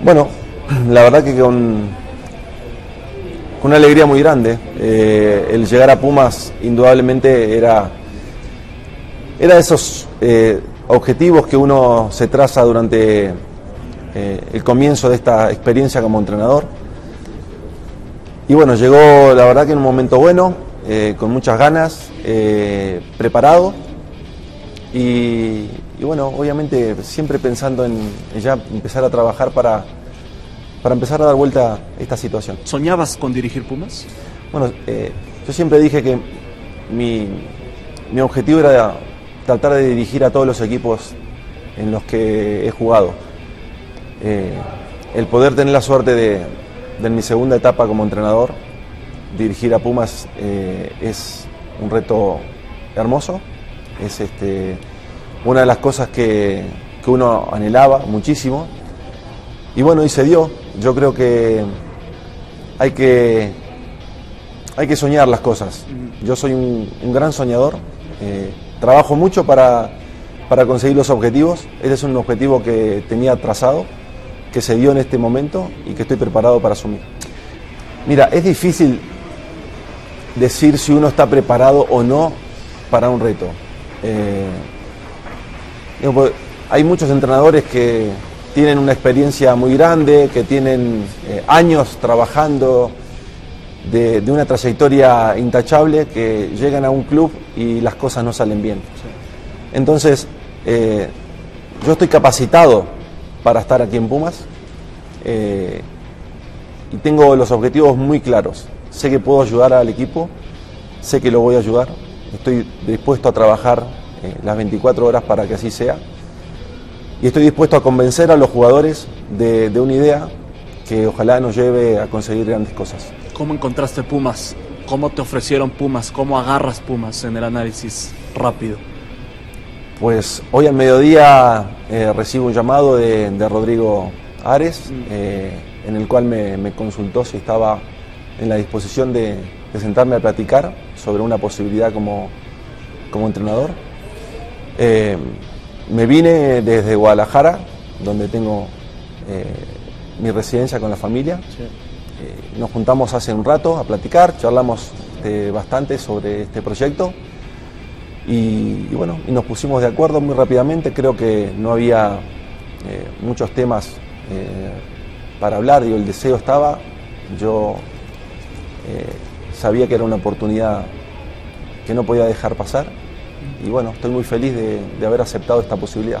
Bueno, la verdad que con, una alegría muy grande. Eh, el llegar a Pumas indudablemente era, era esos eh, objetivos que uno se traza durante eh, el comienzo de esta experiencia como entrenador. Y bueno, llegó la verdad que en un momento bueno, con muchas ganas, preparado. Y, y bueno, obviamente siempre pensando en, ya empezar a trabajar para, para empezar a dar vuelta a esta situación. ¿Soñabas con dirigir Pumas? Bueno, eh, yo siempre dije que mi, mi objetivo era tratar de dirigir a todos los equipos en los que he jugado. Eh, el poder tener la suerte de, de, en mi segunda etapa como entrenador, dirigir a Pumas eh, es un reto hermoso, es este, una de las cosas que, que uno anhelaba muchísimo. Y bueno, y se dio. Yo creo que hay que, hay que soñar las cosas. Yo soy un, un gran soñador, eh, trabajo mucho para, para conseguir los objetivos. Este es un objetivo que tenía trazado, que se dio en este momento y que estoy preparado para asumir. Mira, es difícil decir si uno está preparado o no para un reto. Eh, pues, hay muchos entrenadores que tienen una experiencia muy grande, que tienen eh, años trabajando de, una trayectoria intachable, que llegan a un club y las cosas no salen bien. Entonces, eh, yo estoy capacitado para estar aquí en Pumas y tengo los objetivos muy claros. Sé que puedo ayudar al equipo, sé que lo voy a ayudar, estoy dispuesto a trabajar las 24 horas para que así sea y estoy dispuesto a convencer a los jugadores de, de, una idea que ojalá nos lleve a conseguir grandes cosas. ¿Cómo encontraste Pumas? ¿Cómo te ofrecieron Pumas? ¿Cómo agarras Pumas en el análisis rápido? Pues hoy al mediodía eh, recibo un llamado de, de Rodrigo Ares, mm. eh, en el cual me, me, consultó si estaba en la disposición de, de, sentarme a platicar sobre una posibilidad como, como entrenador. Eh, me vine desde Guadalajara, donde tengo eh, mi residencia con la familia. Sí. Eh, nos juntamos hace un rato a platicar, charlamos bastante sobre este proyecto y, y, bueno, y nos pusimos de acuerdo muy rápidamente. Creo que no había muchos temas para hablar, digo, el deseo estaba. Yo sabía que era una oportunidad que no podía dejar pasar y bueno, estoy muy feliz de, haber aceptado esta posibilidad.